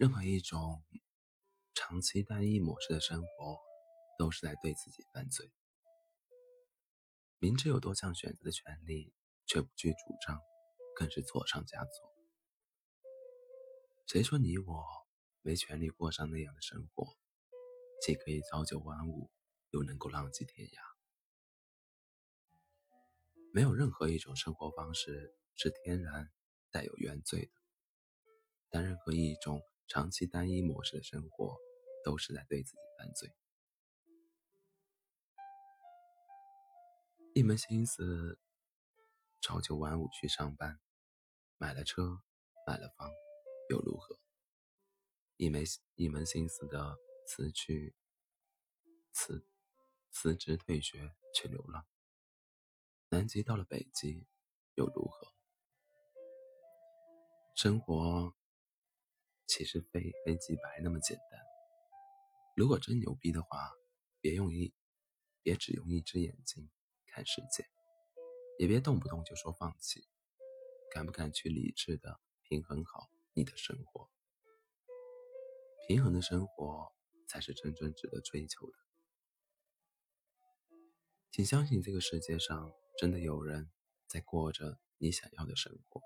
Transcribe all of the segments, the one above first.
任何一种长期单一模式的生活，都是在对自己犯罪。明知有多项选择的权利，却不去主张，更是错上加错。谁说你我没权利过上那样的生活？既可以朝九晚五，又能够浪迹天涯。没有任何一种生活方式是天然带有原罪的，但任何一种长期单一模式的生活，都是在对自己犯罪。一门心思朝九晚五去上班，买了车，买了房，又如何？一门一门心思的辞去辞辞职退学去流浪。南极到了北极，又如何？生活其实非黑即白那么简单。如果真牛逼的话，别用一，别只用一只眼睛看世界，也别动不动就说放弃。敢不敢去理智的平衡好你的生活？平衡的生活才是真正值得追求的。请相信这个世界上。真的有人在过着你想要的生活，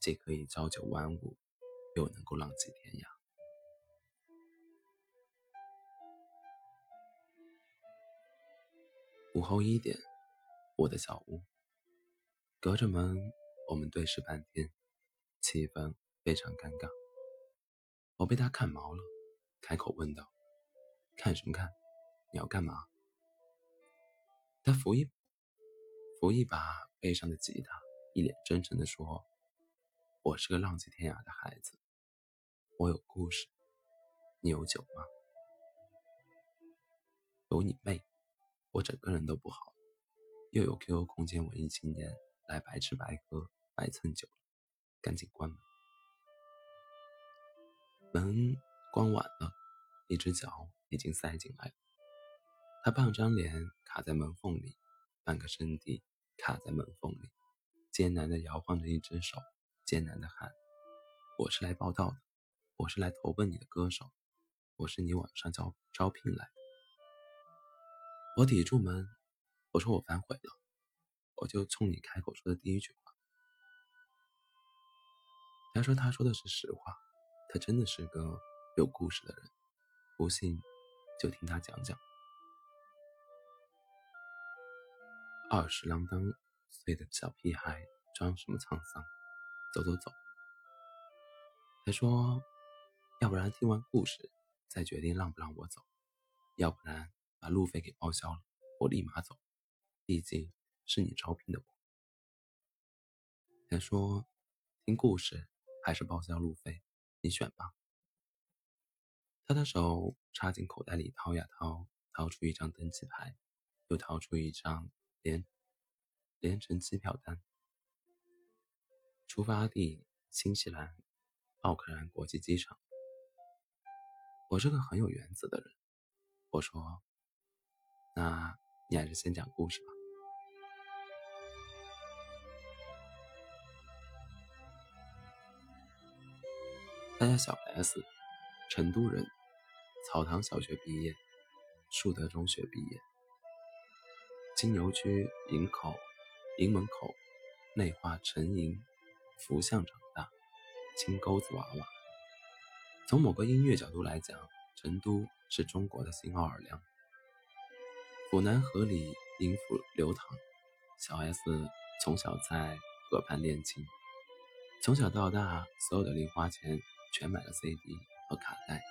既可以朝九晚五，又能够浪迹天涯。午后一点，我的小屋，隔着门，我们对视半天，气氛非常尴尬。我被他看毛了，开口问道：“看什么看？你要干嘛？”他扶一。扶一把背上的吉他，一脸真诚地说：“我是个浪迹天涯的孩子，我有故事。你有酒吗？有你妹！我整个人都不好，又有 QQ 空间文艺青年来白吃白喝白蹭酒赶紧关门。门关晚了，一只脚已经塞进来了。他半张脸卡在门缝里，半个身体。”卡在门缝里，艰难地摇晃着一只手，艰难地喊：“我是来报道的，我是来投奔你的歌手，我是你网上招招聘来的。”我抵住门，我说：“我反悔了。”我就冲你开口说的第一句话。他说：“他说的是实话，他真的是个有故事的人，不信就听他讲讲。”二十郎当岁的小屁孩装什么沧桑？走走走。他说：“要不然听完故事再决定让不让我走，要不然把路费给报销了，我立马走。毕竟是你招聘的我。”他说：“听故事还是报销路费，你选吧。”他的手插进口袋里掏呀掏，掏出一张登机牌，又掏出一张。连连程机票单，出发地新西兰奥克兰国际机场。我是个很有原则的人，我说：“那你还是先讲故事吧。”他叫小 S，成都人，草堂小学毕业，树德中学毕业。金牛区营口、营门口内化成营福相长大，金钩子娃娃。从某个音乐角度来讲，成都是中国的新奥尔良。府南河里音符流淌，小 S 从小在河畔练琴，从小到大所有的零花钱全买了 CD 和卡带。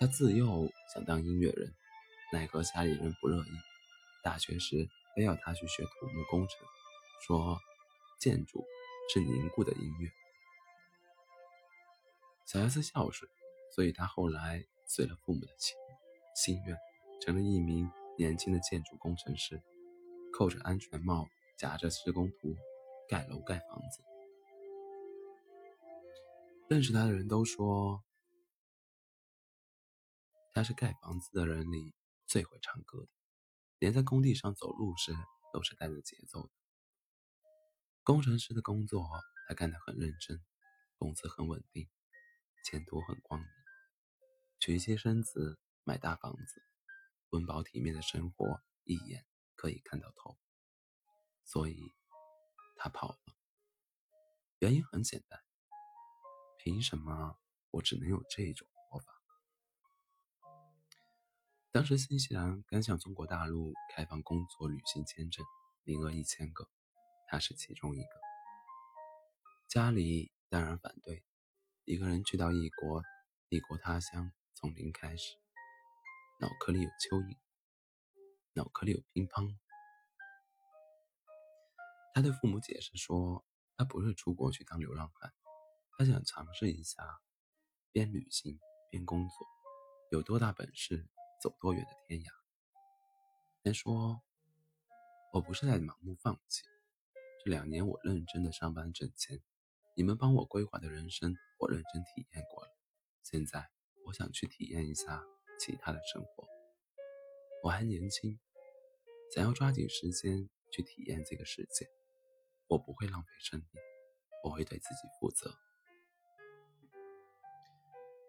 他自幼想当音乐人，奈何家里人不乐意。大学时非要他去学土木工程，说建筑是凝固的音乐。小 S 孝顺，所以他后来随了父母的心心愿，成了一名年轻的建筑工程师，扣着安全帽，夹着施工图，盖楼盖房子。认识他的人都说，他是盖房子的人里最会唱歌的。连在工地上走路时都是带着节奏的。工程师的工作他干得很认真，工资很稳定，前途很光明，娶妻生子，买大房子，温饱体面的生活一眼可以看到头。所以，他跑了。原因很简单，凭什么我只能有这种活法？当时新西兰刚向中国大陆开放工作旅行签证，名额一千个，他是其中一个。家里当然反对，一个人去到异国，异国他乡，从零开始。脑壳里有蚯蚓，脑壳里有乒乓。他对父母解释说，他不是出国去当流浪汉，他想尝试一下边旅行边工作，有多大本事走多远的天涯。先说，我不是在盲目放弃，这两年我认真的上班挣钱。你们帮我规划的人生，我认真体验过了。现在我想去体验一下其他的生活。我还年轻，想要抓紧时间去体验这个世界。我不会浪费生命，我会对自己负责。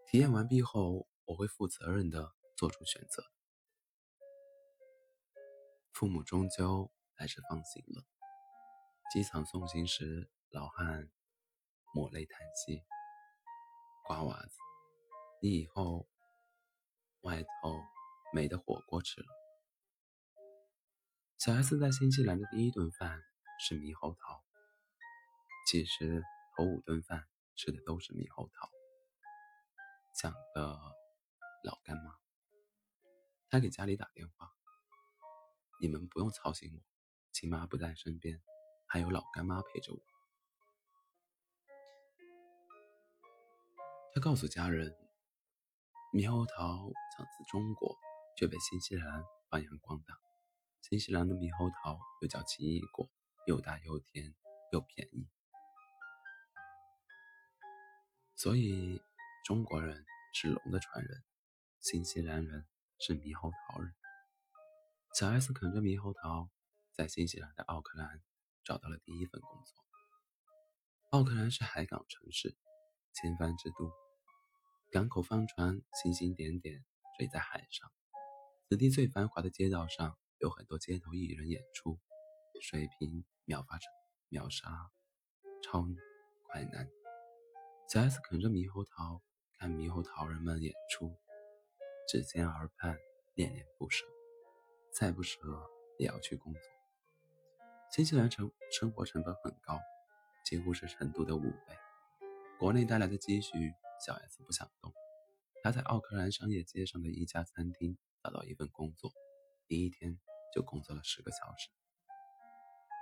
体验完毕后，我会负责任的做出选择。父母终究还是放行了。机场送行时，老汉。抹泪叹息，瓜娃子，你以后外头没得火锅吃了。小 S 在新西兰的第一顿饭是猕猴桃，其实头五顿饭吃的都是猕猴桃。讲的老干妈，他给家里打电话，你们不用操心我，亲妈不在身边，还有老干妈陪着我。他告诉家人，猕猴桃产自中国，却被新西兰发扬光大。新西兰的猕猴桃又叫奇异果，又大又甜又便宜。所以中国人是龙的传人，新西兰人是猕猴桃人。小 S 啃着猕猴桃，在新西兰的奥克兰找到了第一份工作。奥克兰是海港城市，千帆之都。港口帆船星星点点飞在海上，此地最繁华的街道上有很多街头艺人演出，水平秒发秒杀超女快男。小 S 啃着猕猴桃，看猕猴桃人们演出，指尖耳畔，恋恋不舍。再不舍也要去工作。新西兰成生活成本很高，几乎是成都的五倍，国内带来的积蓄。小 S 不想动，他在奥克兰商业街上的一家餐厅找到一份工作，第一天就工作了十个小时。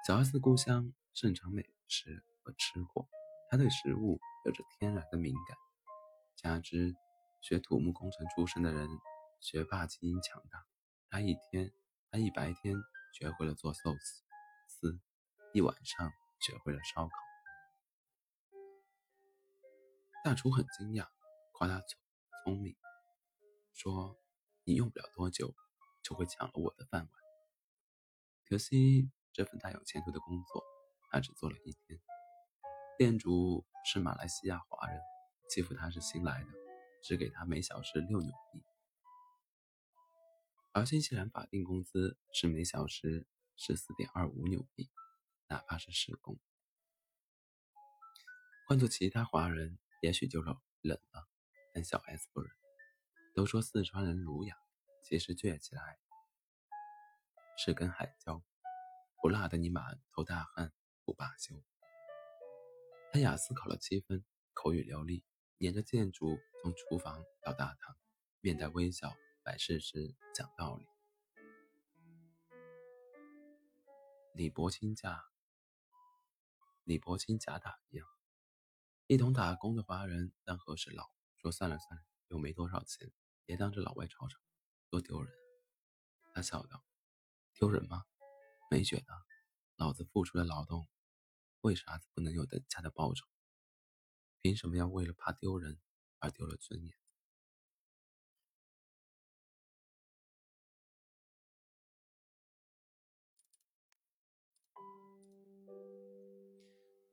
小 S 的故乡盛产美食和吃货，他对食物有着天然的敏感，加之学土木工程出身的人，学霸基因强大，他一天他一白天学会了做寿司，一晚上学会了烧烤。大厨很惊讶，夸他聪聪明，说：“你用不了多久就会抢了我的饭碗。”可惜这份大有前途的工作，他只做了一天。店主是马来西亚华人，欺负他是新来的，只给他每小时六纽币。而新西兰法定工资是每小时十四点二五纽币，哪怕是时工。换做其他华人。也许就是冷了，但小 S 不忍。都说四川人儒雅，其实倔起来是根海椒，不辣的你满头大汗不罢休。他雅思考了七分，口语流利，撵着建筑从厨房到大堂，面带微笑，摆事实讲道理。李伯清家，李伯清假打一样。一同打工的华人当和事佬，说算了算了，又没多少钱，别当着老外吵吵，多丢人。他笑道：“丢人吗？没觉得。老子付出的劳动，为啥子不能有等价的报酬？凭什么要为了怕丢人而丢了尊严？”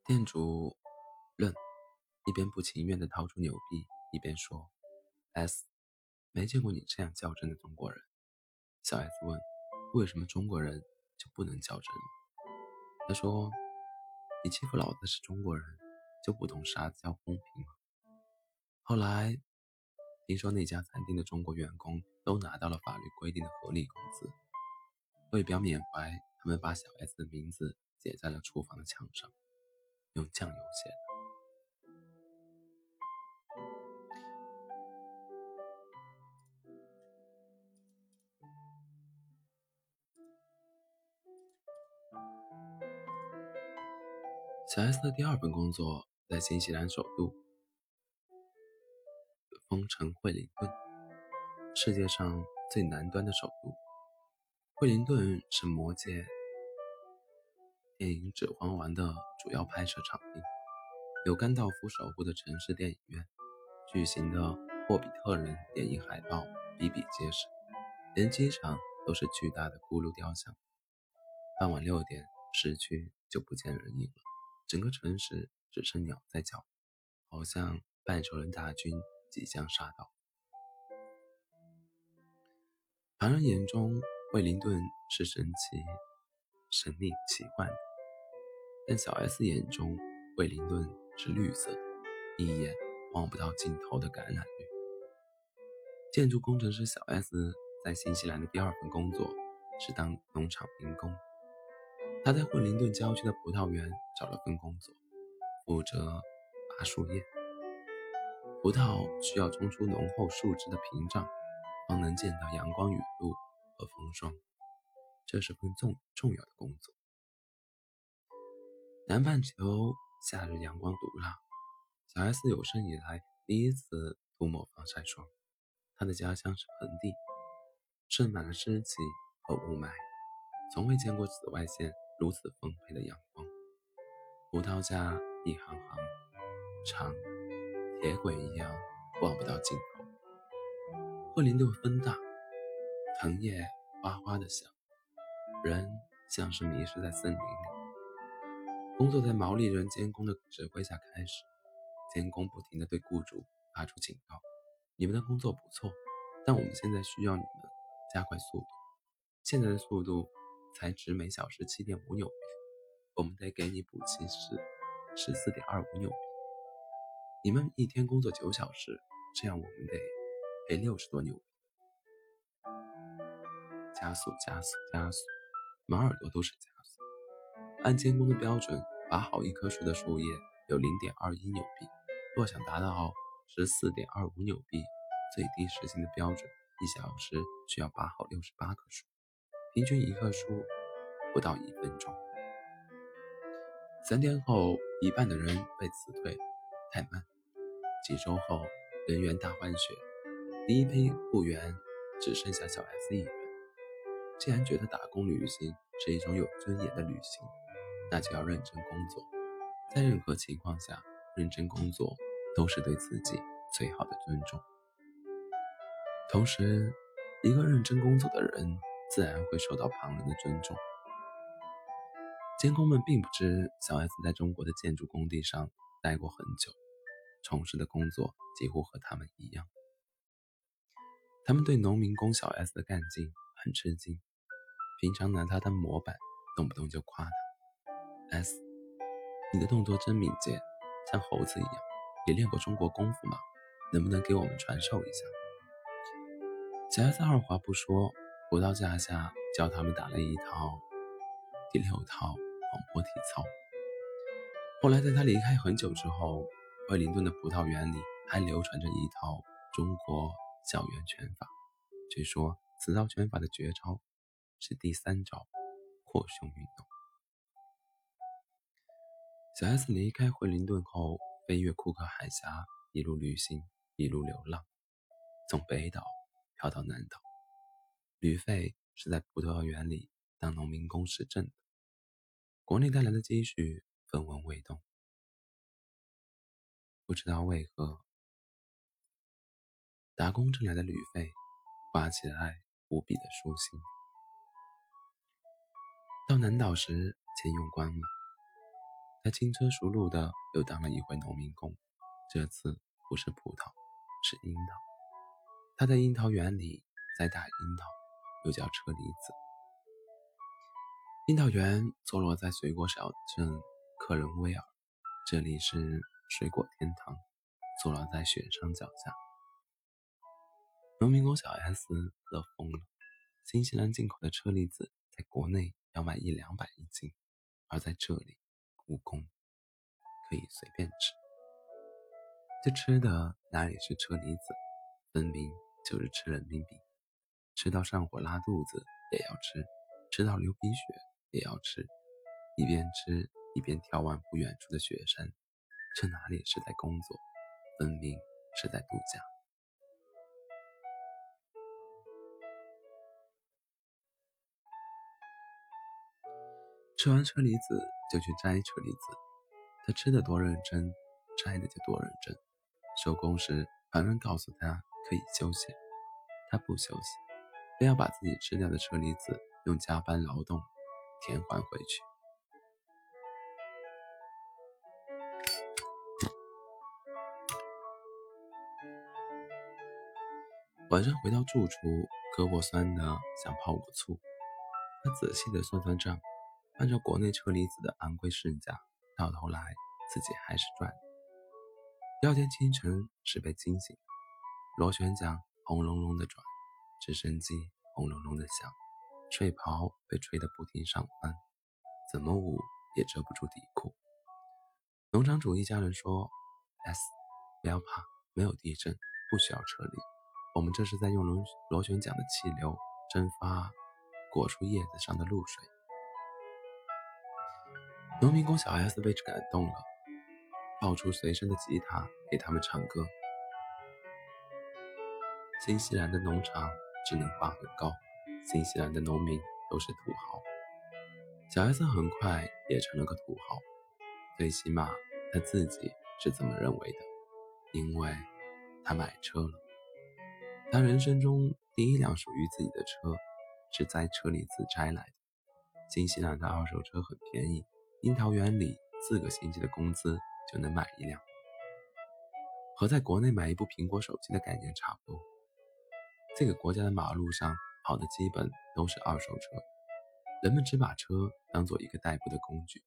店主愣。一边不情愿地掏出纽币，一边说：“S，没见过你这样较真的中国人。”小 S 问：“为什么中国人就不能较真？”他说：“你欺负老子是中国人，就不懂啥叫公平吗？”后来听说那家餐厅的中国员工都拿到了法律规定的合理工资，为表缅怀，他们把小 S 的名字写在了厨房的墙上，用酱油写的。小 S 的第二份工作在新西兰首都风城惠灵顿，世界上最南端的首都。惠灵顿是《魔戒》电影《指环王》的主要拍摄场地，有甘道夫守护的城市电影院，巨型的霍比特人电影海报比比皆是，连机场都是巨大的骷髅雕像。傍晚六点，市区就不见人影了。整个城市只剩鸟在叫，好像半兽人大军即将杀到。旁人眼中，惠灵顿是神奇、神秘、奇幻的；但小 S 眼中，惠灵顿是绿色，一眼望不到尽头的橄榄绿。建筑工程师小 S 在新西兰的第二份工作是当农场民工。他在惠灵顿郊区的葡萄园找了份工作，负责拔树叶。葡萄需要冲出浓厚树枝的屏障，方能见到阳光雨露和风霜。这是份重重要的工作。南半球夏日阳光毒辣，小 S 有生以来第一次涂抹防晒霜。他的家乡是盆地，盛满了湿气和雾霾，从未见过紫外线。如此丰沛的阳光，葡萄架一行行长，铁轨一样望不到尽头。惠灵顿风大，藤叶哗哗的响，人像是迷失在森林里。工作在毛利人监工的指挥下开始，监工不停地对雇主发出警告：“你们的工作不错，但我们现在需要你们加快速度。现在的速度。”才值每小时七点五纽币，我们得给你补齐十十四点二五纽币。你们一天工作九小时，这样我们得赔六十多纽币。加速，加速，加速！满耳朵都是加速。按监工的标准，拔好一棵树的树叶有零点二一纽币。若想达到十四点二五纽币，最低时薪的标准，一小时需要拔好六十八棵树。平均一棵树不到一分钟。三天后，一半的人被辞退，太慢。几周后，人员大换血，第一批雇员只剩下小 S 一人。既然觉得打工旅行是一种有尊严的旅行，那就要认真工作。在任何情况下，认真工作都是对自己最好的尊重。同时，一个认真工作的人。自然会受到旁人的尊重。监工们并不知小 S 在中国的建筑工地上待过很久，从事的工作几乎和他们一样。他们对农民工小 S 的干劲很吃惊，平常拿他当模板，动不动就夸他：“S，你的动作真敏捷，像猴子一样。也练过中国功夫吗？能不能给我们传授一下？”小 S 二话不说。葡萄架下教他们打了一套第六套广播体操。后来在他离开很久之后，惠灵顿的葡萄园里还流传着一套中国校园拳法。据说此套拳法的绝招是第三招扩胸运动。小 S 离开惠灵顿后，飞越库克海峡，一路旅行，一路流浪，从北岛飘到南岛。旅费是在葡萄园里当农民工时挣的，国内带来的积蓄分文未动。不知道为何，打工挣来的旅费花起来无比的舒心。到南岛时，钱用光了，他轻车熟路的又当了一回农民工，这次不是葡萄，是樱桃。他在樱桃园里栽大樱桃，又叫车厘子。樱桃园坐落在水果小镇克伦威尔，这里是水果天堂，坐落在雪山脚下。农民工小 S 乐疯了，新西兰进口的车厘子在国内要卖一两百一斤，而在这里，故宫可以随便吃。这吃的哪里是车厘子，分明就是吃人民币，吃到上火拉肚子也要吃，吃到流鼻血。也要吃，一边吃一边眺望不远处的雪山，这哪里是在工作，分明是在度假。吃完车厘子就去摘车厘子，他吃的多认真，摘的就多认真。收工时，旁人告诉他可以休息，他不休息，非要把自己吃掉的车厘子用加班劳动。填还回去。晚上回到住处，胳膊酸的想泡个醋。他仔细的算算账，按照国内车厘子的昂贵市价，到头来自己还是赚。第二天清晨是被惊醒，螺旋桨轰隆隆的转，直升机轰隆隆的响。睡袍被吹得不停上翻，怎么捂也遮不住底裤。农场主一家人说：“S，不要怕，没有地震，不需要撤离。我们这是在用螺螺旋桨的气流蒸发果树叶子上的露水。”农民工小 S 被感动了，抱出随身的吉他给他们唱歌。新西兰的农场智能化很高。新西兰的农民都是土豪，小 S 很快也成了个土豪，最起码他自己是这么认为的，因为他买车了。他人生中第一辆属于自己的车是在车里自摘来的。新西兰的二手车很便宜，樱桃园里四个星期的工资就能买一辆，和在国内买一部苹果手机的概念差不多。这个国家的马路上。跑的基本都是二手车，人们只把车当做一个代步的工具。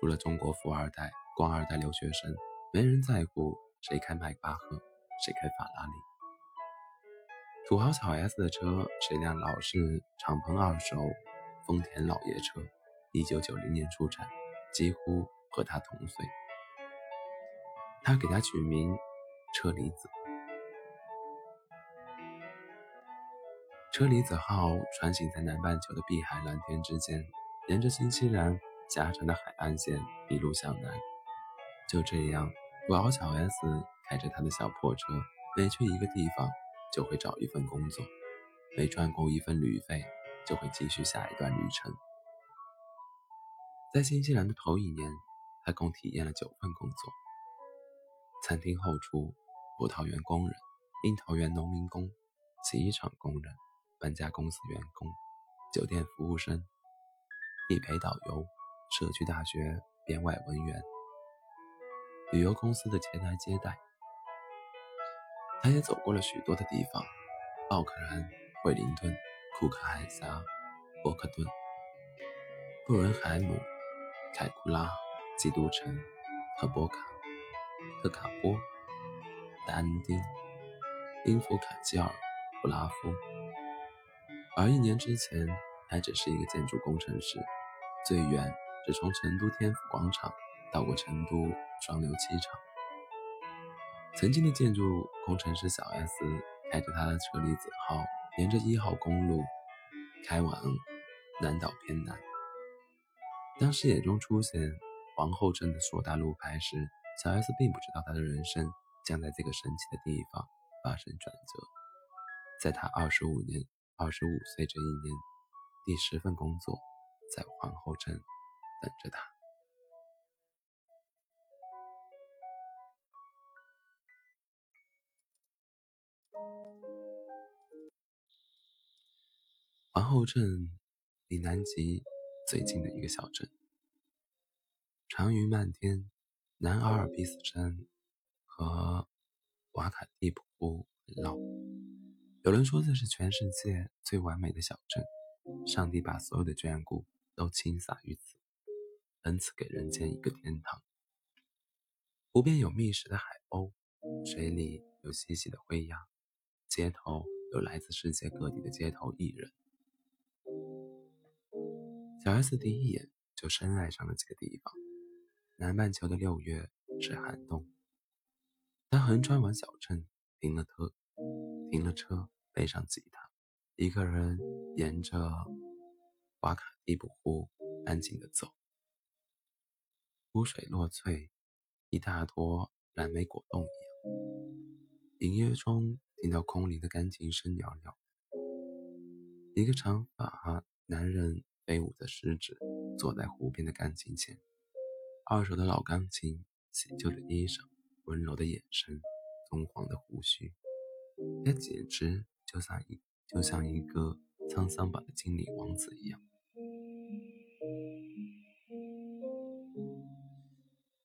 除了中国富二代、官二代、留学生，没人在乎谁开迈巴赫，谁开法拉利。土豪小 S 的车是一辆老式敞篷二手丰田老爷车，一九九零年出产，几乎和他同岁。他给他取名车厘子。车厘子号穿行在南半球的碧海蓝天之间，沿着新西兰狭长的海岸线一路向南。就这样，土豪小 S 开着他的小破车，每去一个地方就会找一份工作，每赚够一份旅费就会继续下一段旅程。在新西兰的头一年，他共体验了九份工作：餐厅后厨、葡萄园工人、樱桃园农民工、洗衣厂工人。搬家公司员工、酒店服务生、地陪导游、社区大学编外文员、旅游公司的前台接待。他也走过了许多的地方：奥克兰、惠灵顿、库克海峡、伯克顿、布伦海姆、凯库拉、基督城、特波卡、特卡波、丹丁、因弗卡基尔、布拉夫。而一年之前，还只是一个建筑工程师，最远只从成都天府广场到过成都双流机场。曾经的建筑工程师小 S 开着他的车厘子号，沿着一号公路开往南岛偏南。当视野中出现皇后镇的硕大路牌时，小 S 并不知道他的人生将在这个神奇的地方发生转折。在他二十五年。二十五岁这一年，第十份工作在皇后镇等着他。皇后镇离南极最近的一个小镇，长云漫天，南阿尔卑斯山和瓦卡蒂普湖绕。有人说这是全世界最完美的小镇，上帝把所有的眷顾都倾洒于此，恩赐给人间一个天堂。湖边有觅食的海鸥，水里有嬉戏的灰鸭，街头有来自世界各地的街头艺人。小 S 第一眼就深爱上了这个地方。南半球的六月是寒冬，他横穿完小镇，停了车，停了车，背上吉他，一个人沿着瓦卡蒂普湖安静地走。湖水落翠，一大坨蓝莓果冻一样。隐约中听到空灵的钢琴声袅袅。一个长发男人飞舞着食指，坐在湖边的钢琴前。二手的老钢琴，洗旧的衣裳，温柔的眼神，棕黄的胡须，他简直就像一就像一个沧桑版的精灵王子一样。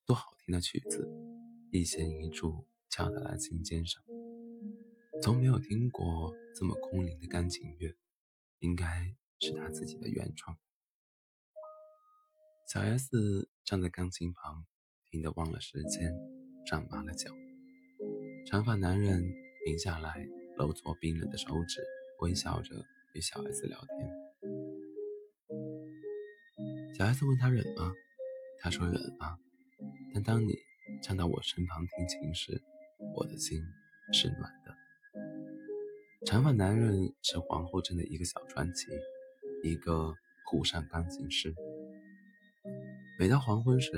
多好听的曲子，一弦一柱敲在了琴肩上。从没有听过这么空灵的钢琴乐，应该是他自己的原创。小 S 站在钢琴旁，听得忘了时间，站麻了脚。长发男人停下来，揉搓冰冷的手指，微笑着与小 S 聊天。小 S 问他冷吗？他说冷啊。但当你站到我身旁听琴时，我的心是暖的。长发男人是皇后镇的一个小传奇，一个湖上钢琴师。每到黄昏时，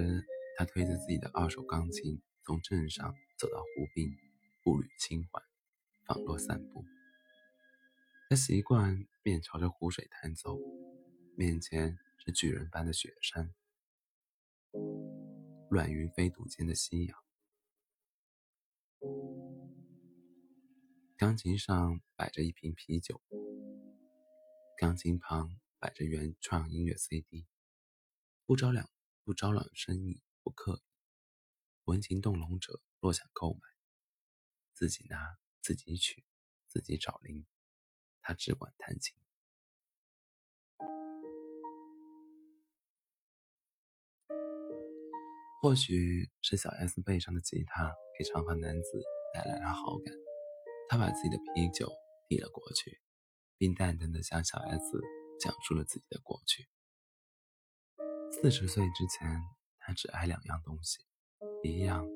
他推着自己的二手钢琴，从镇上走到湖边，步履轻缓，网络散步。他习惯面朝着湖水弹奏，面前是巨人般的雪山，乱云飞渡间的夕阳。钢琴上摆着一瓶啤酒，钢琴旁摆着原创音乐 CD，不着两。不招揽生意，不刻意，闻情动容者若想购买，自己拿，自己取，自己找零，他只管弹琴。或许是小 S 背上的吉他给长发男子带来了好感，他把自己的啤酒递了过去，并淡淡的向小 S 讲述了自己的过去。四十岁之前，他只爱两样东西，一样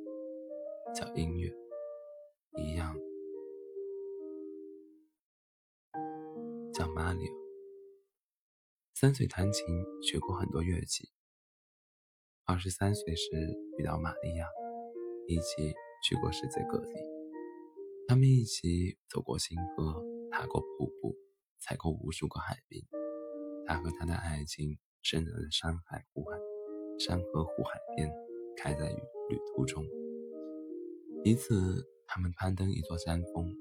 叫音乐，一样叫玛丽奥。三岁弹琴，学过很多乐器。二十三岁时遇到玛利亚，一起去过世界各地。他们一起走过星河，踏过瀑布，踩过无数个海滨。他和他的爱情。深入的山海湖海，山河湖海边，开在旅途中。一次，他们攀登一座山峰，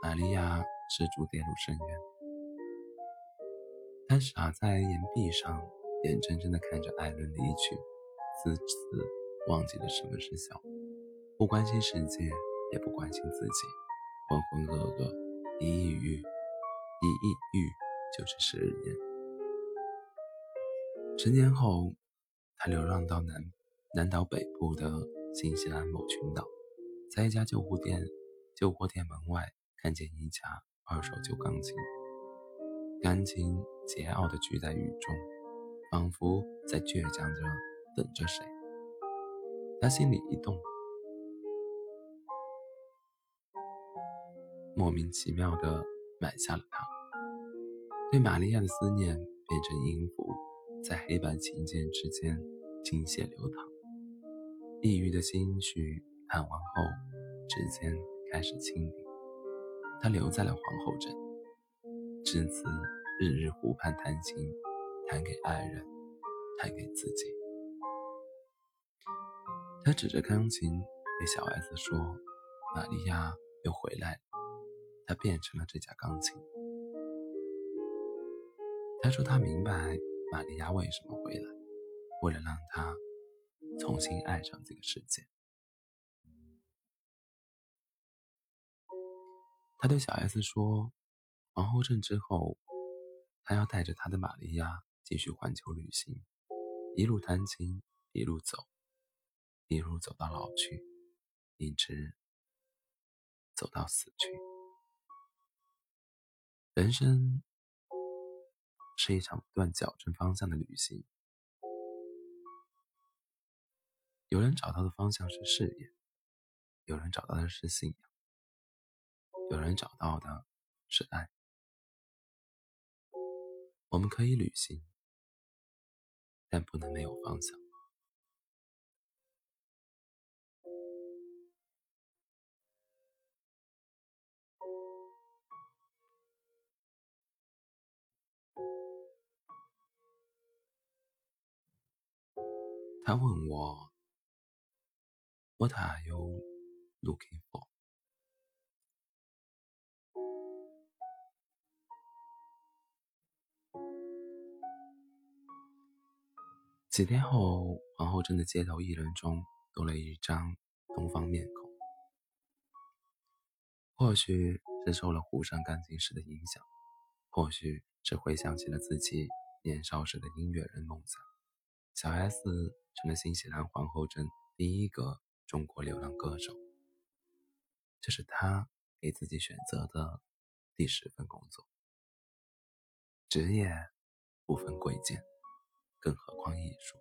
玛利亚失足跌入深渊。他傻在岩壁上，眼睁睁地看着艾伦离去，自此忘记了什么是笑，不关心世界，也不关心自己，浑浑噩噩，一抑郁，一抑郁就是十年。十年后，他流浪到南南岛北部的新西兰某群岛，在一家旧货店旧货店门外看见一架二手旧钢琴，钢琴桀骜地聚在雨中，仿佛在倔强着等着谁。他心里一动，莫名其妙地买下了它。对玛利亚的思念变成音符。在黑白琴键之间倾泻流淌，抑郁的心绪弹完后，指尖开始清理。他留在了皇后镇，至此日日湖畔弹琴，弹给爱人，弹给自己。他指着钢琴对小 S 说：“玛利亚又回来了，她变成了这架钢琴。”他说他明白。玛利亚为什么回来？为了让他重新爱上这个世界。他对小 S 说：“皇后镇之后，他要带着他的玛利亚继续环球旅行，一路弹琴，一路走，一路走到老去，一直走到死去。人生是一场不断矫正方向的旅行。有人找到的方向是事业，有人找到的是信仰。”有人找到的是爱，我们可以旅行，但不能没有方向。他问我：“What are you looking for？” 几天后，皇后镇的街头艺人中多了一张东方面孔。或许是受了湖上钢琴师的影响，或许是回想起了自己年少时的音乐人梦想，小 S 成了新西兰皇后镇第一个中国流浪歌手。这是她给自己选择的第十份工作，职业不分贵贱。更何况艺术，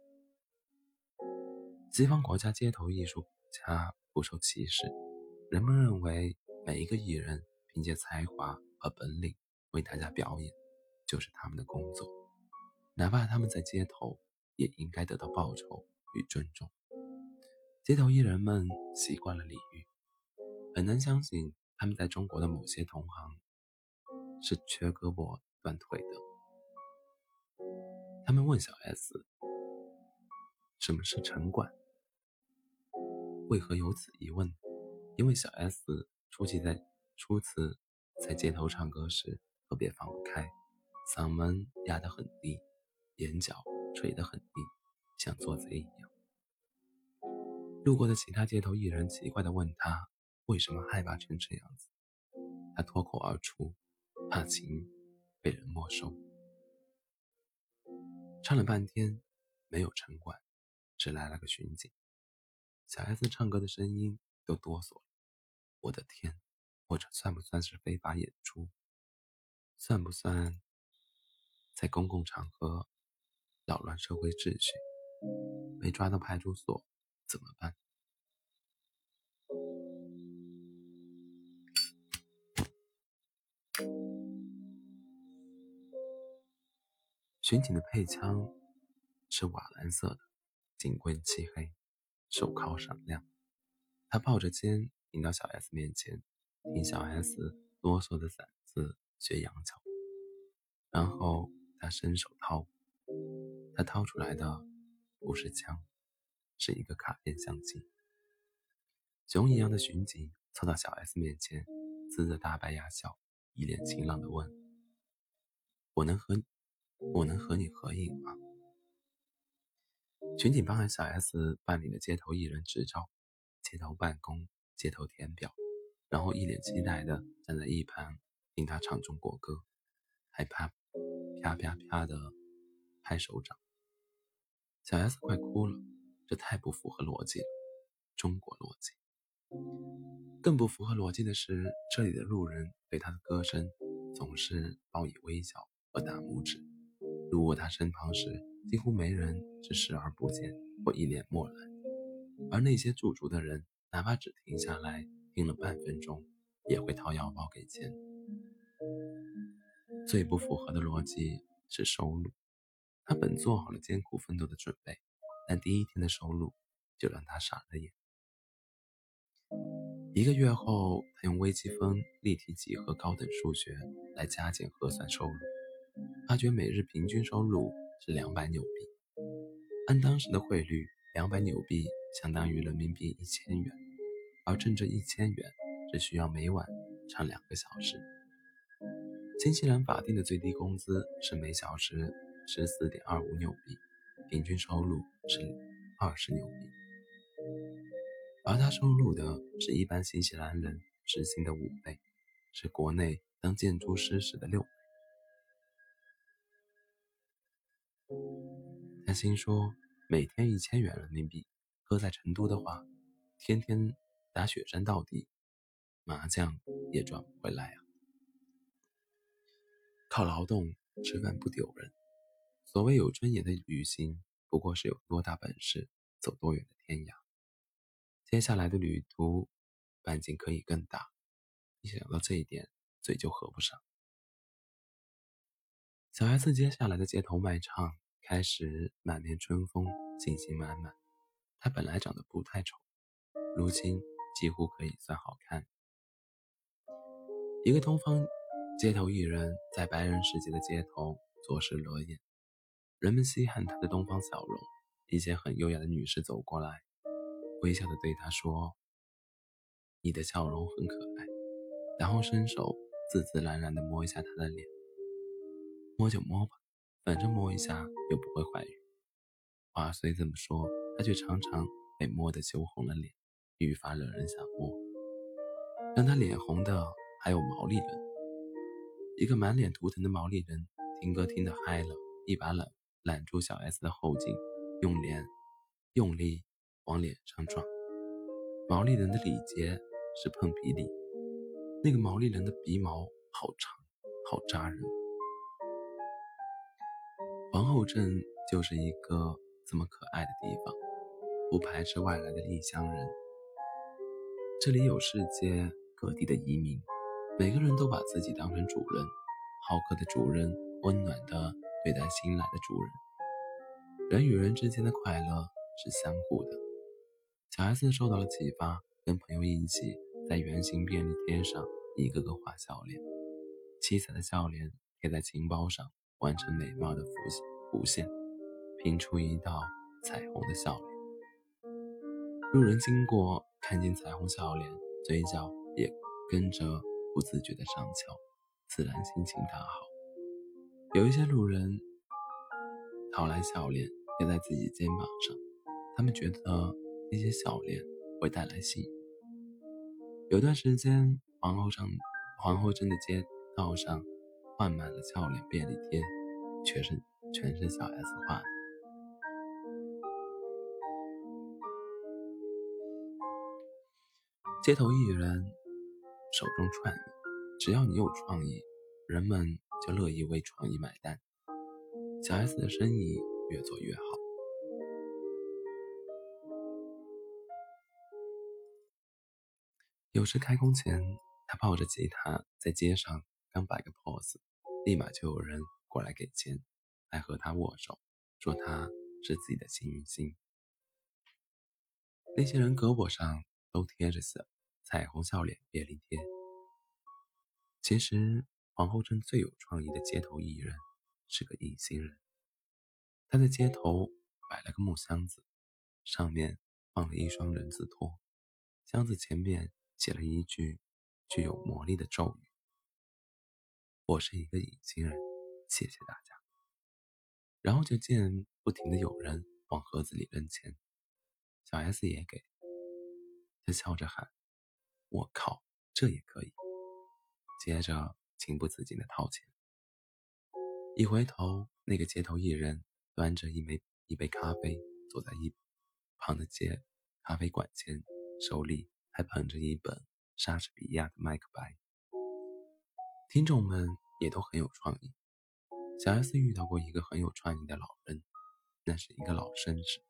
西方国家街头艺术家不受歧视，人们认为每一个艺人凭借才华和本领为大家表演，就是他们的工作，哪怕他们在街头，也应该得到报酬与尊重。街头艺人们习惯了礼遇，很难相信他们在中国的某些同行是缺胳膊断腿的。他们问小 S：“ 什么是城管？”为何有此疑问？因为小 S 初期在初次在街头唱歌时特别放不开，嗓门压得很低，眼角垂得很低，像做贼一样。路过的其他街头艺人奇怪地问他：“为什么害怕成这样子？”他脱口而出：“怕琴被人没收。”唱了半天，没有城管，只来了个巡警。小孩子唱歌的声音都哆嗦了。我的天，我这算不算是非法演出？算不算在公共场合扰乱社会秩序？被抓到派出所怎么办？巡警的配枪是瓦蓝色的，警棍漆黑，手铐闪亮。他抱着肩迎到小 S 面前，听小 S 哆嗦的嗓子学杨桥。然后他伸手掏，他掏出来的不是枪，是一个卡片相机。熊一样的巡警凑到小 S 面前，呲着大白牙笑，一脸晴朗的问：“我能和？”我能和你合影吗？巡警帮小 S 办理了街头艺人执照、街头办公、街头填表，然后一脸期待的站在一旁听他唱中国歌，还啪啪啪啪的拍手掌。小 S 快哭了，这太不符合逻辑了，中国逻辑。更不符合逻辑的是，这里的路人对他的歌声总是报以微笑和大拇指。路过他身旁时，几乎没人是视而不见或一脸漠然，而那些驻足的人，哪怕只停下来听了半分钟，也会掏腰包给钱。最不符合的逻辑是收入，他本做好了艰苦奋斗的准备，但第一天的收入就让他傻了眼。一个月后，他用微积分、立体几何、高等数学来加减核算收入。发觉每日平均收入是两百纽币，按当时的汇率，两百纽币相当于人民币一千元，而挣这一千元只需要每晚唱两个小时。新西兰法定的最低工资是每小时十四点二五纽币，平均收入是二十纽币，而他收入的是一般新西兰人时薪的五倍，是国内当建筑师时的六倍。他心说，每天一千元人民币，搁在成都的话，天天打雪山到底，麻将也赚不回来啊！靠劳动吃饭不丢人。所谓有尊严的旅行，不过是有多大本事，走多远的天涯。接下来的旅途，半径可以更大。一想到这一点，嘴就合不上。小 S 接下来的街头卖唱开始满面春风，信心满满。她本来长得不太丑，如今几乎可以算好看。一个东方街头艺人，在白人世界的街头做事裸眼，人们稀罕他的东方笑容。一些很优雅的女士走过来，微笑的对他说：“你的笑容很可爱。”然后伸手自自然然的摸一下他的脸。摸就摸吧，反正摸一下又不会怀孕。话虽这么说，他却常常被摸得羞红了脸，愈发惹人想摸。让他脸红的还有毛利人，一个满脸图腾的毛利人，听歌听得嗨了，一把揽揽住小 S 的后颈，用脸用力往脸上撞。毛利人的礼节是碰鼻礼，那个毛利人的鼻毛好长，好扎人。皇后镇就是一个这么可爱的地方，不排斥外来的异乡人。这里有世界各地的移民，每个人都把自己当成主人，好客的主人，温暖的对待新来的主人。人与人之间的快乐是相互的。小 S 受到了启发，跟朋友一起在圆形便利贴上一个个画笑脸，七彩的笑脸贴在钱包上。完成美貌的弧弧线，拼出一道彩虹的笑脸。路人经过，看见彩虹笑脸，嘴角也跟着不自觉的上翘，自然心情大好。有一些路人讨来笑脸贴在自己肩膀上，他们觉得那些笑脸会带来幸运。有段时间，皇后上皇后镇的街道上。换满了笑脸便利贴，全是全是小 S 画的。街头艺人手中创意，只要你有创意，人们就乐意为创意买单。小 S 的生意越做越好。有时开工前，他抱着吉他在街上。刚摆个 pose，立马就有人过来给钱，还和他握手，说他是自己的幸运星。那些人胳膊上都贴着色彩虹笑脸便利贴。其实皇后镇最有创意的街头艺人是个隐形人，他在街头摆了个木箱子，上面放了一双人字拖，箱子前面写了一句具有魔力的咒语。我是一个隐形人，谢谢大家。然后就见不停的有人往盒子里扔钱，小 S 也给，他笑着喊：“我靠，这也可以！”接着情不自禁的掏钱。一回头，那个街头艺人端着一枚一杯咖啡，坐在一旁的街咖啡馆前，手里还捧着一本莎士比亚的《麦克白》。听众们也都很有创意。小 S 遇到过一个很有创意的老人，那是一个老绅士，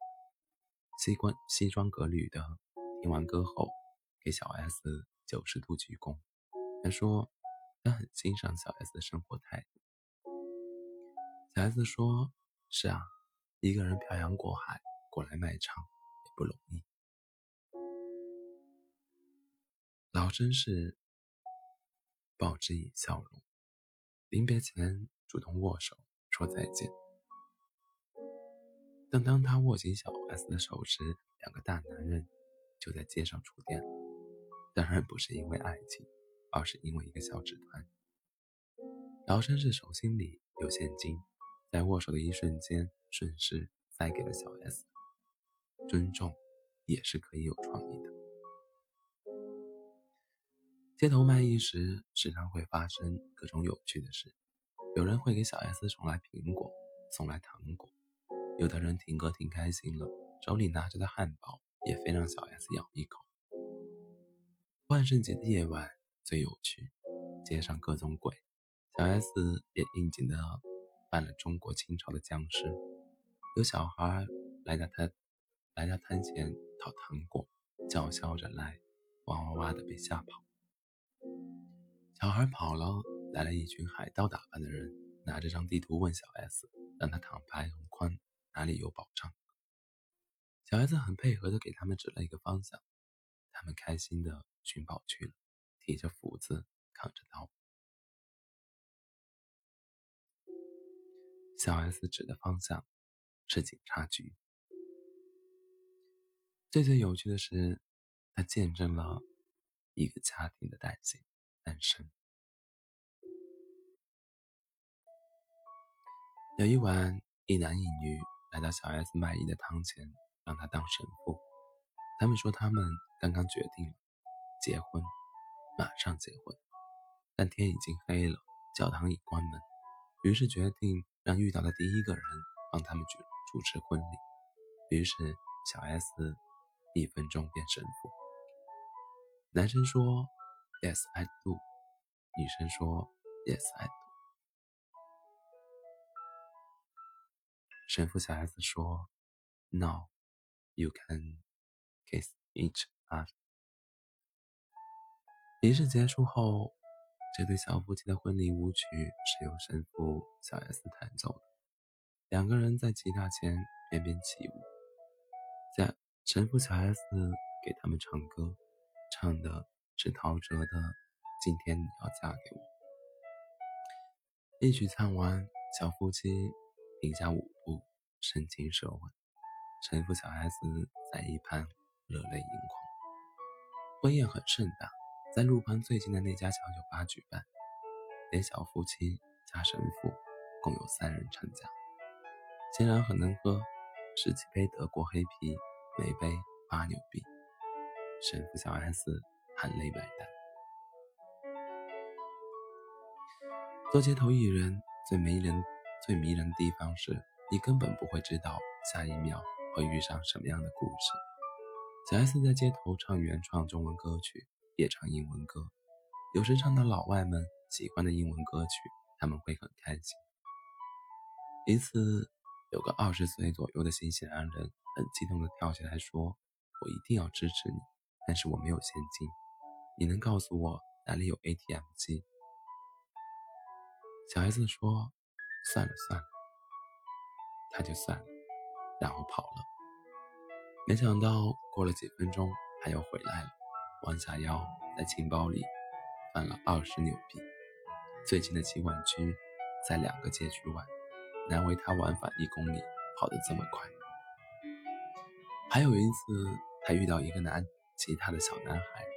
西装西装革履的。听完歌后，给小 S 九十度鞠躬。他说他很欣赏小 S 的生活态度。小 S 说：“是啊，一个人漂洋过海过来卖唱也不容易。”老绅士。报之以笑容，临别前主动握手说再见。但当他握紧小 S 的手时，两个大男人就在街上触电。当然不是因为爱情，而是因为一个小纸团。老绅士手心里有现金，在握手的一瞬间顺势塞给了小 S。尊重也是可以有创意的。街头卖艺时，时常会发生各种有趣的事。有人会给小 S 送来苹果，送来糖果；有的人听歌听开心了，手里拿着的汉堡也非让小 S 咬一口。万圣节的夜晚最有趣，街上各种鬼，小 S 也应景的扮了中国清朝的僵尸。有小孩来到他来到摊前讨糖果，叫嚣着来，哇哇哇的被吓跑。小孩跑了，来了一群海盗打扮的人，拿着张地图问小 S，让他躺白很宽，哪里有宝藏。小 S 很配合的给他们指了一个方向，他们开心的寻宝去了，提着斧子，扛着刀。小 S 指的方向是警察局。最最有趣的是，他见证了一个家庭的诞生。诞生。有一晚，一男一女来到小 S 卖艺的堂前，让他当神父。他们说他们刚刚决定结婚，马上结婚。但天已经黑了，教堂已关门，于是决定让遇到的第一个人帮他们主主持婚礼。于是小 S 一分钟变神父。男生说。Yes, I do。女生说：“Yes, I do。”神父小 S 说：“No, you can kiss each other。”仪式结束后，这对小夫妻的婚礼舞曲是由神父小 S 弹奏的。两个人在吉他前翩翩起舞，在神父小 S 给他们唱歌，唱的。是陶喆的《今天你要嫁给我》。一曲唱完，小夫妻停下舞步，深情舌吻。神父小 S 在一旁热泪盈眶。婚宴很盛大，在路旁最近的那家小酒吧举办，连小夫妻加神父共有三人参加。竟然很能喝，十几杯德国黑啤，每杯八纽币。神父小 S。含泪买单。做街头艺人最迷人、最迷人的地方是，你根本不会知道下一秒会遇上什么样的故事。小 S 在街头唱原创中文歌曲，也唱英文歌，有时唱到老外们喜欢的英文歌曲，他们会很开心。一次，有个二十岁左右的新西兰人很激动地跳起来说：“我一定要支持你，但是我没有现金。”你能告诉我哪里有 ATM 机？小孩子说：“算了算了。”他就算了，然后跑了。没想到过了几分钟，他又回来了，弯下腰在钱包里翻了二十纽币。最近的起馆区在两个街区外，难为他往返一公里跑得这么快。还有一次，他遇到一个拿吉他的小男孩。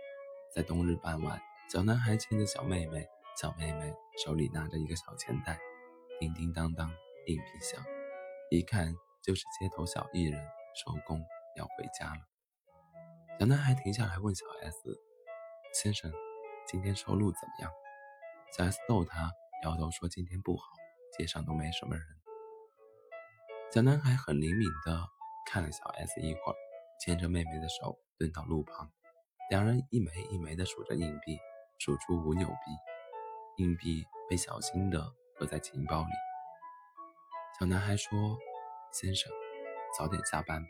在冬日傍晚，小男孩牵着小妹妹，小妹妹手里拿着一个小钱袋，叮叮当当，硬币响，一看就是街头小艺人收工要回家了。小男孩停下来问小 S：“ 先生，今天收入怎么样？”小 S 逗他，摇头说：“今天不好，街上都没什么人。”小男孩很灵敏地看了小 S 一会儿，牵着妹妹的手蹲到路旁。两人一枚一枚地数着硬币，数出五纽币。硬币被小心地搁在钱包里。小男孩说：“先生，早点下班吧，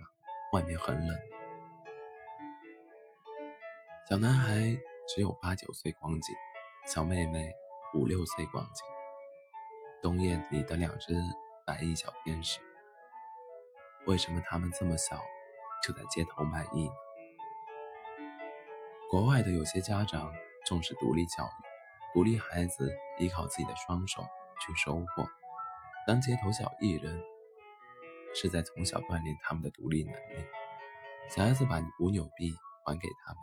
外面很冷。”小男孩只有八九岁光景，小妹妹五六岁光景。冬夜里的两只白衣小天使，为什么他们这么小就在街头卖艺？国外的有些家长重视独立教育，鼓励孩子依靠自己的双手去收获。当街头小艺人，是在从小锻炼他们的独立能力。小 S 把五纽币还给他们，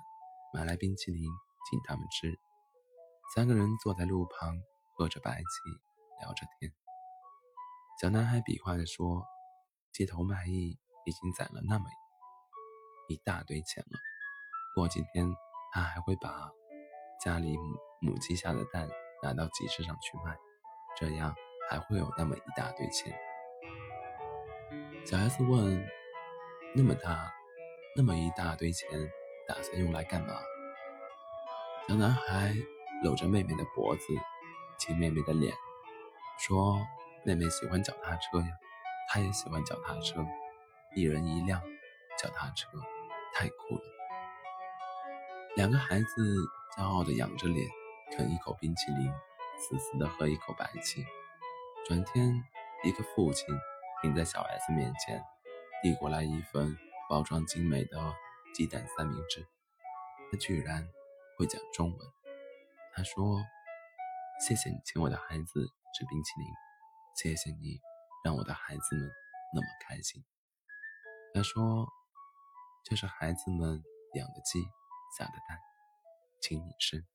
买来冰淇淋请他们吃。三个人坐在路旁，喝着白气，聊着天。小男孩比划着说：“街头卖艺已经攒了那么一大堆钱了，过几天。”他还会把家里母母鸡下的蛋拿到集市上去卖，这样还会有那么一大堆钱。小 S 问：“那么大，那么一大堆钱，打算用来干嘛？”小男孩搂着妹妹的脖子，亲妹妹的脸，说：“妹妹喜欢脚踏车呀，他也喜欢脚踏车，一人一辆脚踏车，太酷了。”两个孩子骄傲地仰着脸，啃一口冰淇淋，死死地喝一口白气。转天，一个父亲停在小 S 面前，递过来一份包装精美的鸡蛋三明治，他居然。会讲中文，他说：“谢谢你请我的孩子吃冰淇淋，谢谢你让我的孩子们那么开心。”他说：“这是孩子们养的鸡下的蛋，请你吃。”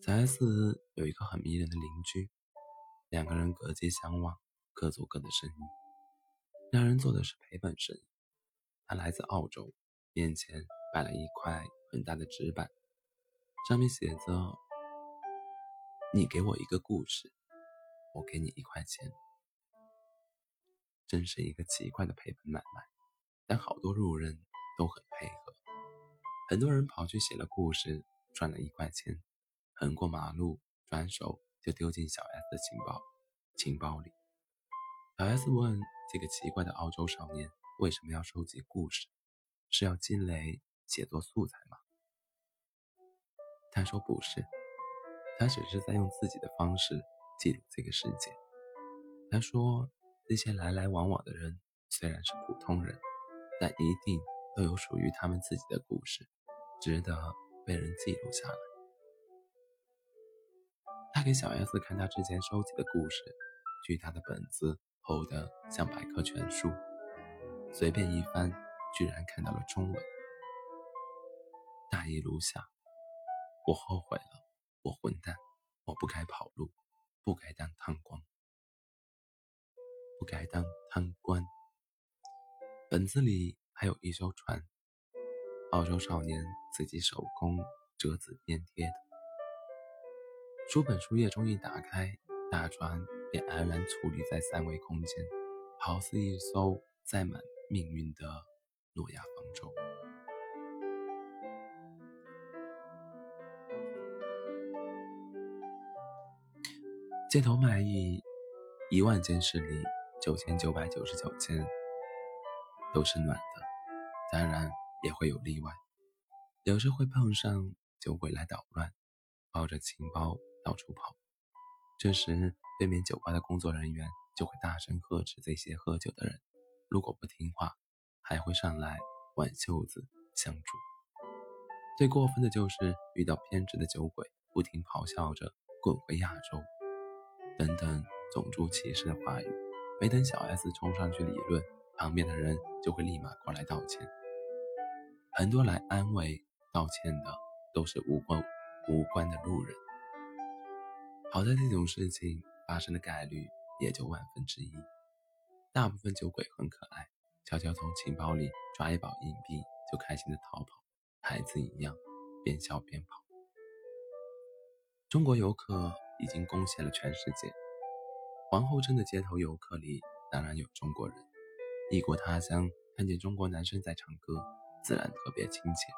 小 S 有一个很迷人的邻居，两个人隔街相望。各做各的生意，两人做的是赔本生意。他来自澳洲，面前摆了一块很大的纸板，上面写着：“你给我一个故事，我给你一块钱。”真是一个奇怪的赔本买卖，但好多路人都很配合。很多人跑去写了故事，赚了一块钱，横过马路，转手就丢进小 S 的情报情报里。小 S 问这个奇怪的澳洲少年为什么要收集故事，是要积累写作素材吗？他说不是，他只是在用自己的方式记录这个世界。他说那些来来往往的人虽然是普通人，但一定都有属于他们自己的故事，值得被人记录下来。他给小 S 看他之前收集的故事，巨大的本子。厚得像百科全书，随便一翻，居然看到了中文。大意如下：我后悔了，我混蛋，我不该跑路，不该当贪官，不该当贪官。本子里还有一艘船，澳洲少年自己手工折纸粘贴的。书本书页终于打开，大船。便安然矗立在三维空间，好似一艘载满命运的诺亚方舟。街头卖艺，一万件事里九千九百九十九件都是暖的，当然也会有例外，有时会碰上酒鬼来捣乱，抱着情包到处跑，这时。对面酒吧的工作人员就会大声呵斥这些喝酒的人，如果不听话，还会上来挽袖子相助。最过分的就是遇到偏执的酒鬼，不停咆哮着“滚回亚洲”等等种族歧视的话语。没等小 S 冲上去理论，旁边的人就会立马过来道歉。很多来安慰、道歉的都是无关无关的路人。好在这种事情。发生的概率也就万分之一。大部分酒鬼很可爱，悄悄从钱包里抓一包硬币就开心的逃跑，孩子一样边笑边跑。中国游客已经攻陷了全世界，皇后镇的街头游客里当然有中国人。异国他乡看见中国男生在唱歌，自然特别亲切。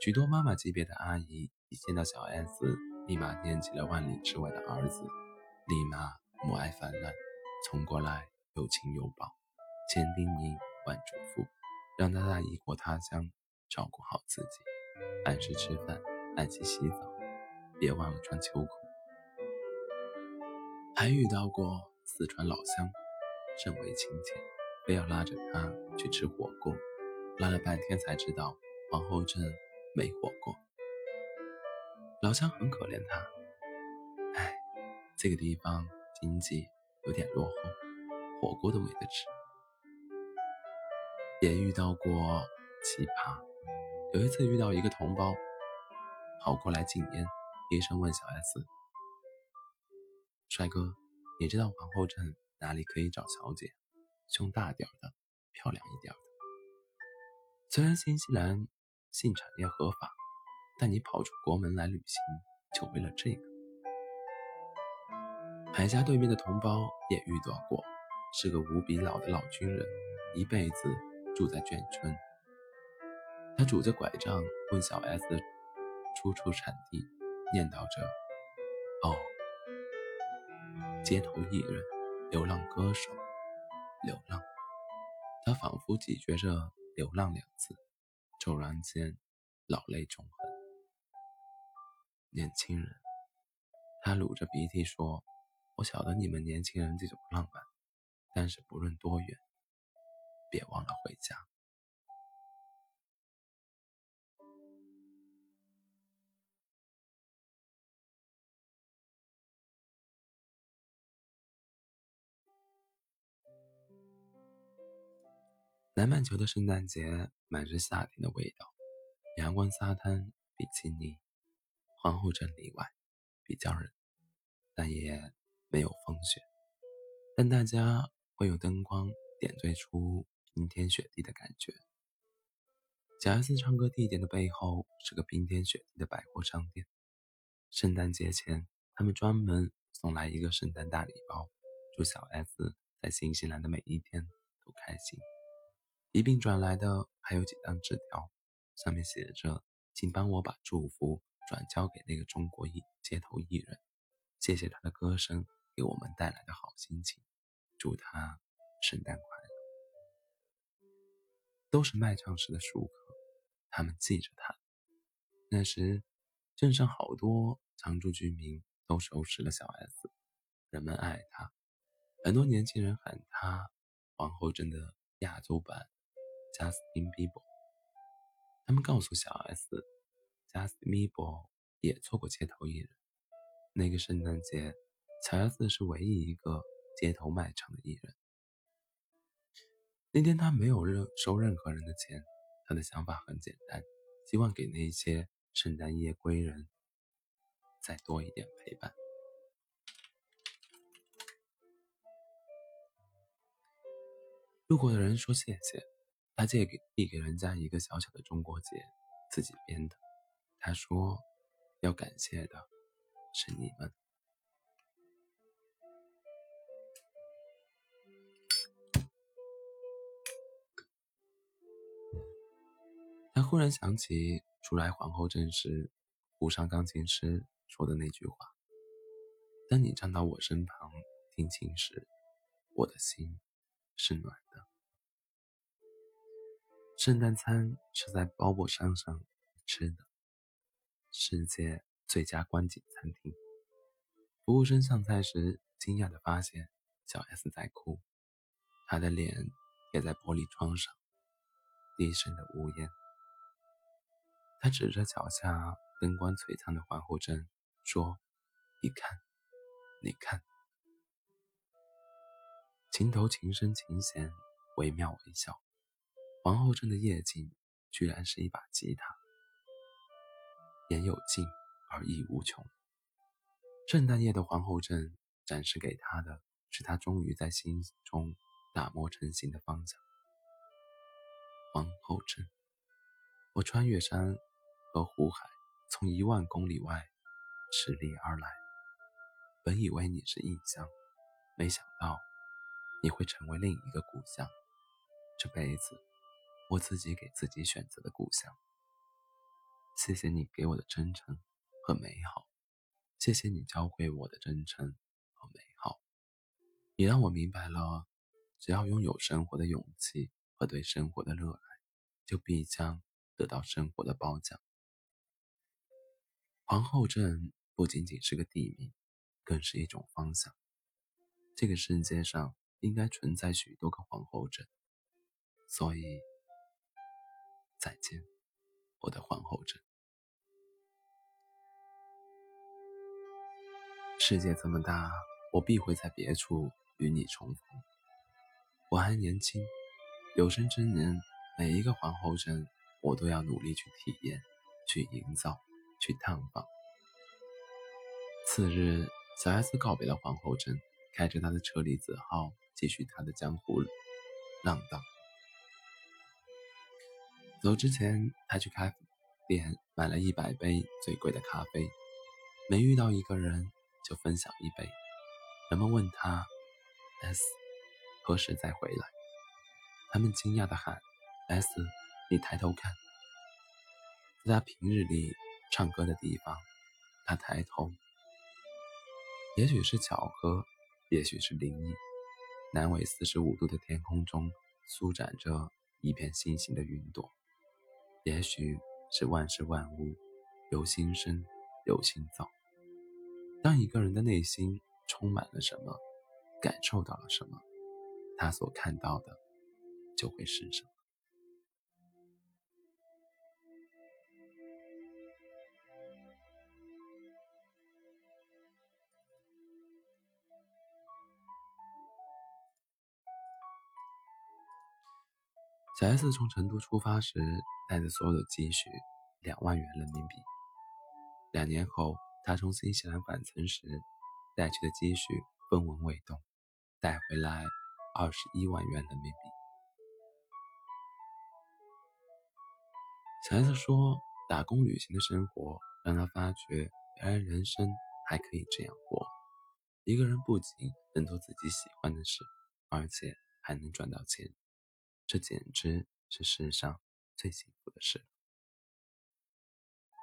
许多妈妈级别的阿姨一见到小 S，立马念起了万里之外的儿子。立马母爱泛滥，冲过来有亲有抱，千叮咛万嘱咐，让他在异国他乡照顾好自己，按时吃饭，按时洗澡，别忘了穿秋裤。还遇到过四川老乡，甚为亲切，非要拉着他去吃火锅，拉了半天才知道皇后镇没火锅。老乡很可怜他。哎这个地方经济有点落后，火锅都没得吃。也遇到过奇葩，有一次遇到一个同胞跑过来禁烟，低声问小 S：“ 帅哥，你知道皇后镇哪里可以找小姐？”胸大点的，漂亮一点的。虽然新西兰性产业合法，但你跑出国门来旅行，就为了这个。海峡对面的同胞也遇到过，是个无比老的老军人，一辈子住在眷村。他拄着拐杖问小 S 的出处产地，念叨着：“哦，街头艺人，流浪歌手，流浪。”他仿佛咀嚼着“流浪”两字，骤然间老泪纵横。年轻人，他撸着鼻涕说。我晓得你们年轻人这种浪漫，但是不论多远，别忘了回家。南半球的圣诞节满是夏天的味道，阳光、沙滩、比基尼，皇后镇例外，比较冷，但也。没有风雪，但大家会用灯光点缀出冰天雪地的感觉。小 S 唱歌地点的背后是个冰天雪地的百货商店。圣诞节前，他们专门送来一个圣诞大礼包，祝小 S 在新西兰的每一天都开心。一并转来的还有几张纸条，上面写着：“请帮我把祝福转交给那个中国艺街头艺人，谢谢他的歌声。”给我们带来的好心情，祝他圣诞快乐。都是卖唱时的熟客，他们记着他。那时，镇上好多常住居民都熟识了小 S，人们爱他，很多年轻人喊他皇后镇的亚洲版贾斯汀比伯。他们告诉小 S，贾斯汀比伯也做过街头艺人。那个圣诞节。小 S 是唯一一个街头卖唱的艺人。那天他没有任收任何人的钱，他的想法很简单，希望给那些圣诞夜归人再多一点陪伴。路过的人说谢谢，他借给递给人家一个小小的中国结，自己编的。他说要感谢的是你们。他忽然想起初来皇后镇时，湖上钢琴师说的那句话：“当你站到我身旁听琴时，我的心是暖的。”圣诞餐是在包布山上吃的，世界最佳观景餐厅。服务生上菜时，惊讶地发现小 S 在哭，她的脸也在玻璃窗上，低声的呜咽。他指着脚下灯光璀璨的皇后镇，说：“你看，你看，琴头琴声琴弦，惟妙惟肖。皇后镇的夜景居然是一把吉他，言有尽而意无穷。圣诞夜的皇后镇展示给他的是他终于在心中打磨成型的方向。皇后镇，我穿越山。”和湖海从一万公里外驰离而来，本以为你是异乡，没想到你会成为另一个故乡。这辈子我自己给自己选择的故乡。谢谢你给我的真诚和美好，谢谢你教会我的真诚和美好。你让我明白了，只要拥有生活的勇气和对生活的热爱，就必将得到生活的褒奖。皇后镇不仅仅是个地名，更是一种方向。这个世界上应该存在许多个皇后镇，所以再见，我的皇后镇。世界这么大，我必会在别处与你重逢。我还年轻，有生之年，每一个皇后镇，我都要努力去体验，去营造。去探访。次日，小 S 告别了皇后镇，开着他的车厘子号，继续他的江湖浪荡。走之前，他去咖啡店买了一百杯最贵的咖啡，每遇到一个人就分享一杯。人们问他：“S 何时再回来？”他们惊讶地喊：“S，你抬头看。”在他平日里唱歌的地方，他抬头。也许是巧合，也许是灵异。南纬四十五度的天空中，舒展着一片星星的云朵。也许是万事万物由心生，由心造。当一个人的内心充满了什么，感受到了什么，他所看到的就会是什么。小 S 从成都出发时，带着所有的积蓄两万元人民币。两年后，他从新西兰返程时带去的积蓄分文未动，带回来二十一万元人民币。小 S 说：“打工旅行的生活让他发觉，原来人生还可以这样过。一个人不仅能做自己喜欢的事，而且还能赚到钱。”这简直是世上最幸福的事。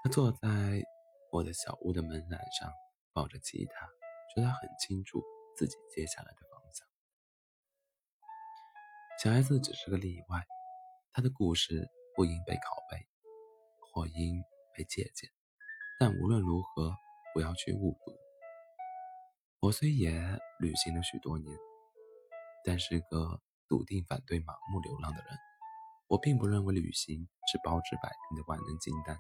他坐在我的小屋的门栏上，抱着吉他，说他很清楚自己接下来的方向。小孩子只是个例外，他的故事不应被拷贝，或应被借鉴，但无论如何，不要去误读。我虽也旅行了许多年，但是个。笃定反对盲目流浪的人，我并不认为旅行是包治百病的万能金丹，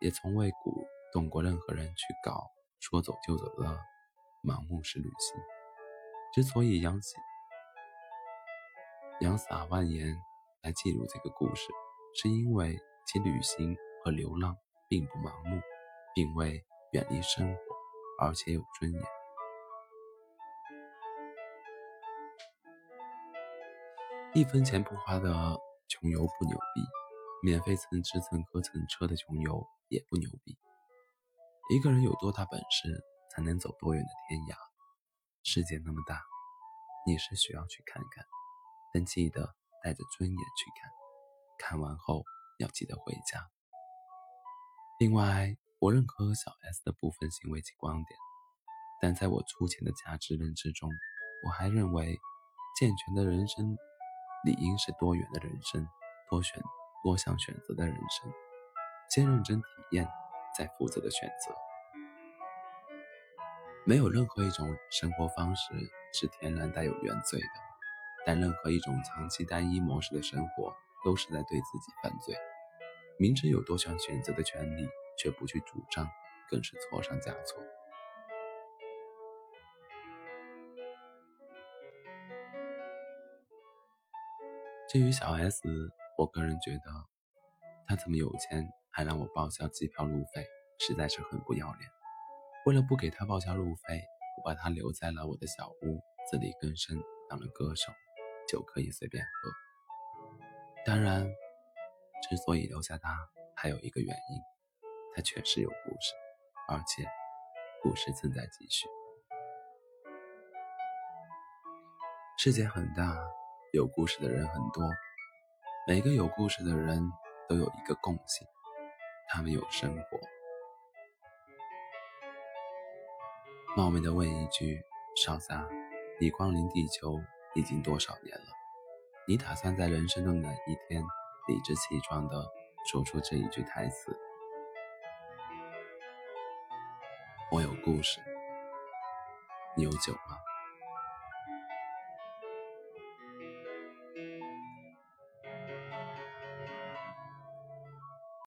也从未鼓动过任何人去搞说走就走的盲目式旅行。之所以扬起扬洒万言来记录这个故事，是因为其旅行和流浪并不盲目，并未远离生活，而且有尊严。一分钱不花的穷游不牛逼，免费蹭吃蹭喝蹭车的穷游也不牛逼。一个人有多大本事，才能走多远的天涯？世界那么大，你是需要去看看，但记得带着尊严去看。看完后要记得回家。另外，我认可小 S 的部分行为及观点，但在我粗浅的价值认知中，我还认为健全的人生。理应是多元的人生，多选多项选择的人生，先认真体验，再负责的选择。没有任何一种生活方式是天然带有原罪的，但任何一种长期单一模式的生活都是在对自己犯罪。明知有多项选择的权利，却不去主张，更是错上加错。至于小 S，我个人觉得，他这么有钱还让我报销机票路费，实在是很不要脸。为了不给他报销路费，我把他留在了我的小屋，自力更生当了歌手，酒可以随便喝。当然，之所以留下他，还有一个原因，他确实有故事，而且故事正在继续。世界很大。有故事的人很多，每个有故事的人都有一个共性，他们有生活。冒昧的问一句，少侠，你光临地球已经多少年了？你打算在人生的哪一天理直气壮地说出这一句台词？我有故事，你有酒吗？